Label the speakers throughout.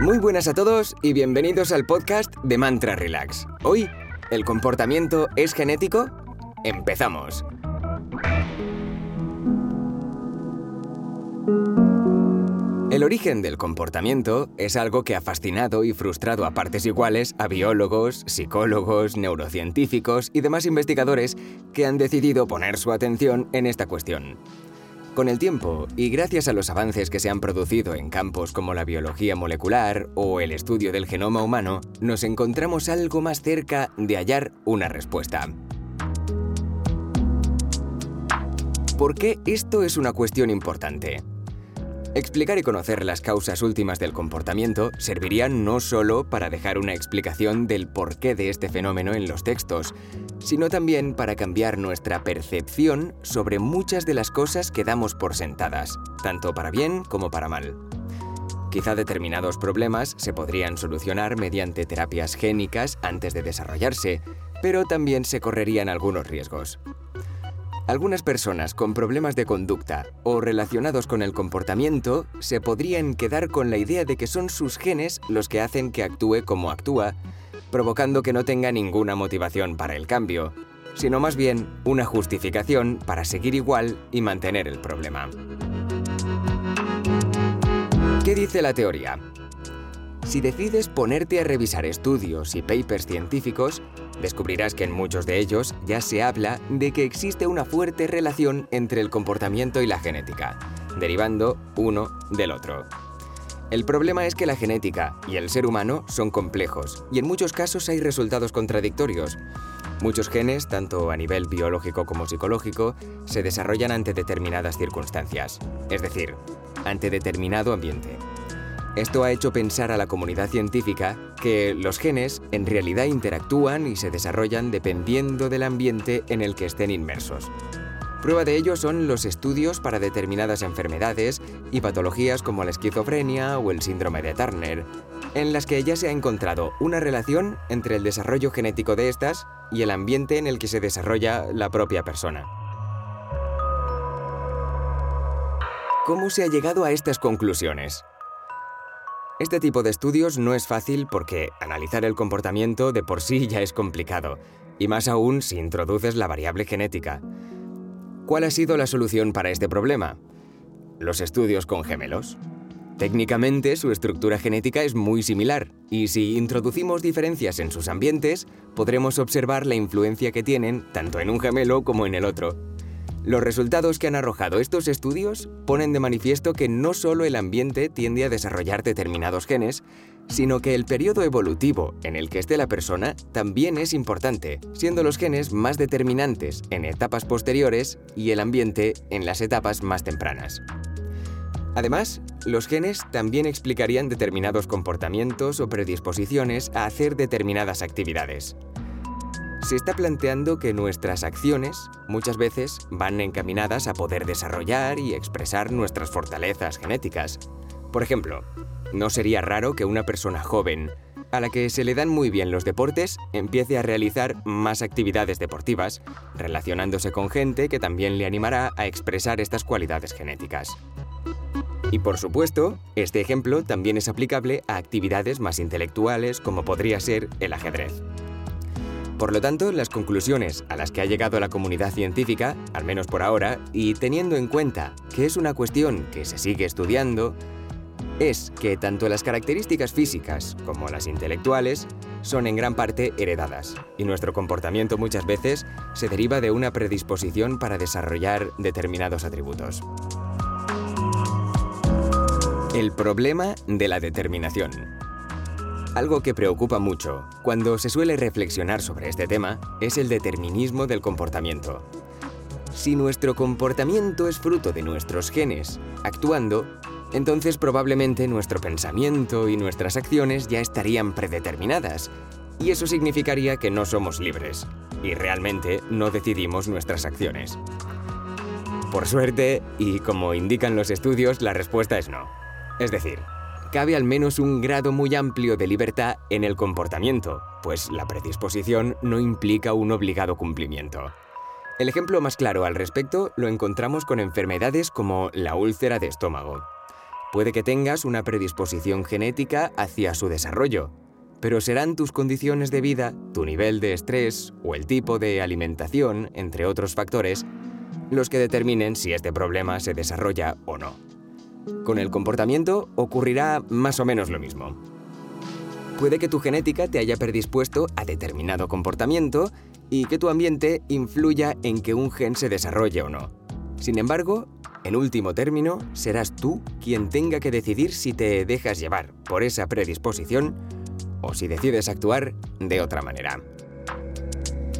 Speaker 1: Muy buenas a todos y bienvenidos al podcast de Mantra Relax. Hoy, ¿el comportamiento es genético? Empezamos. El origen del comportamiento es algo que ha fascinado y frustrado a partes iguales a biólogos, psicólogos, neurocientíficos y demás investigadores que han decidido poner su atención en esta cuestión. Con el tiempo, y gracias a los avances que se han producido en campos como la biología molecular o el estudio del genoma humano, nos encontramos algo más cerca de hallar una respuesta. ¿Por qué esto es una cuestión importante? Explicar y conocer las causas últimas del comportamiento serviría no solo para dejar una explicación del porqué de este fenómeno en los textos, sino también para cambiar nuestra percepción sobre muchas de las cosas que damos por sentadas, tanto para bien como para mal. Quizá determinados problemas se podrían solucionar mediante terapias génicas antes de desarrollarse, pero también se correrían algunos riesgos. Algunas personas con problemas de conducta o relacionados con el comportamiento se podrían quedar con la idea de que son sus genes los que hacen que actúe como actúa, provocando que no tenga ninguna motivación para el cambio, sino más bien una justificación para seguir igual y mantener el problema. ¿Qué dice la teoría? Si decides ponerte a revisar estudios y papers científicos, descubrirás que en muchos de ellos ya se habla de que existe una fuerte relación entre el comportamiento y la genética, derivando uno del otro. El problema es que la genética y el ser humano son complejos y en muchos casos hay resultados contradictorios. Muchos genes, tanto a nivel biológico como psicológico, se desarrollan ante determinadas circunstancias, es decir, ante determinado ambiente. Esto ha hecho pensar a la comunidad científica que los genes en realidad interactúan y se desarrollan dependiendo del ambiente en el que estén inmersos. Prueba de ello son los estudios para determinadas enfermedades y patologías como la esquizofrenia o el síndrome de Turner, en las que ya se ha encontrado una relación entre el desarrollo genético de estas y el ambiente en el que se desarrolla la propia persona. ¿Cómo se ha llegado a estas conclusiones? Este tipo de estudios no es fácil porque analizar el comportamiento de por sí ya es complicado, y más aún si introduces la variable genética. ¿Cuál ha sido la solución para este problema? Los estudios con gemelos. Técnicamente su estructura genética es muy similar, y si introducimos diferencias en sus ambientes, podremos observar la influencia que tienen tanto en un gemelo como en el otro. Los resultados que han arrojado estos estudios ponen de manifiesto que no solo el ambiente tiende a desarrollar determinados genes, sino que el periodo evolutivo en el que esté la persona también es importante, siendo los genes más determinantes en etapas posteriores y el ambiente en las etapas más tempranas. Además, los genes también explicarían determinados comportamientos o predisposiciones a hacer determinadas actividades se está planteando que nuestras acciones muchas veces van encaminadas a poder desarrollar y expresar nuestras fortalezas genéticas. Por ejemplo, no sería raro que una persona joven, a la que se le dan muy bien los deportes, empiece a realizar más actividades deportivas, relacionándose con gente que también le animará a expresar estas cualidades genéticas. Y por supuesto, este ejemplo también es aplicable a actividades más intelectuales como podría ser el ajedrez. Por lo tanto, las conclusiones a las que ha llegado la comunidad científica, al menos por ahora, y teniendo en cuenta que es una cuestión que se sigue estudiando, es que tanto las características físicas como las intelectuales son en gran parte heredadas, y nuestro comportamiento muchas veces se deriva de una predisposición para desarrollar determinados atributos. El problema de la determinación. Algo que preocupa mucho cuando se suele reflexionar sobre este tema es el determinismo del comportamiento. Si nuestro comportamiento es fruto de nuestros genes actuando, entonces probablemente nuestro pensamiento y nuestras acciones ya estarían predeterminadas. Y eso significaría que no somos libres. Y realmente no decidimos nuestras acciones. Por suerte, y como indican los estudios, la respuesta es no. Es decir, cabe al menos un grado muy amplio de libertad en el comportamiento, pues la predisposición no implica un obligado cumplimiento. El ejemplo más claro al respecto lo encontramos con enfermedades como la úlcera de estómago. Puede que tengas una predisposición genética hacia su desarrollo, pero serán tus condiciones de vida, tu nivel de estrés o el tipo de alimentación, entre otros factores, los que determinen si este problema se desarrolla o no. Con el comportamiento ocurrirá más o menos lo mismo. Puede que tu genética te haya predispuesto a determinado comportamiento y que tu ambiente influya en que un gen se desarrolle o no. Sin embargo, en último término, serás tú quien tenga que decidir si te dejas llevar por esa predisposición o si decides actuar de otra manera.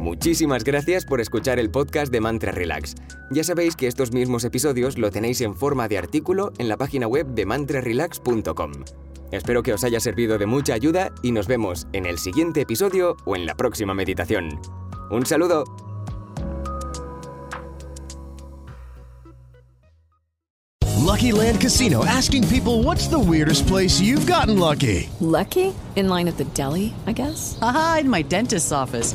Speaker 1: Muchísimas gracias por escuchar el podcast de Mantra Relax. Ya sabéis que estos mismos episodios lo tenéis en forma de artículo en la página web de mantrarelax.com. Espero que os haya servido de mucha ayuda y nos vemos en el siguiente episodio o en la próxima meditación. Un saludo.
Speaker 2: Lucky Land Casino asking people what's the weirdest place you've gotten lucky?
Speaker 3: Lucky? In line at the deli, I guess?
Speaker 4: Aha, in my dentist's office.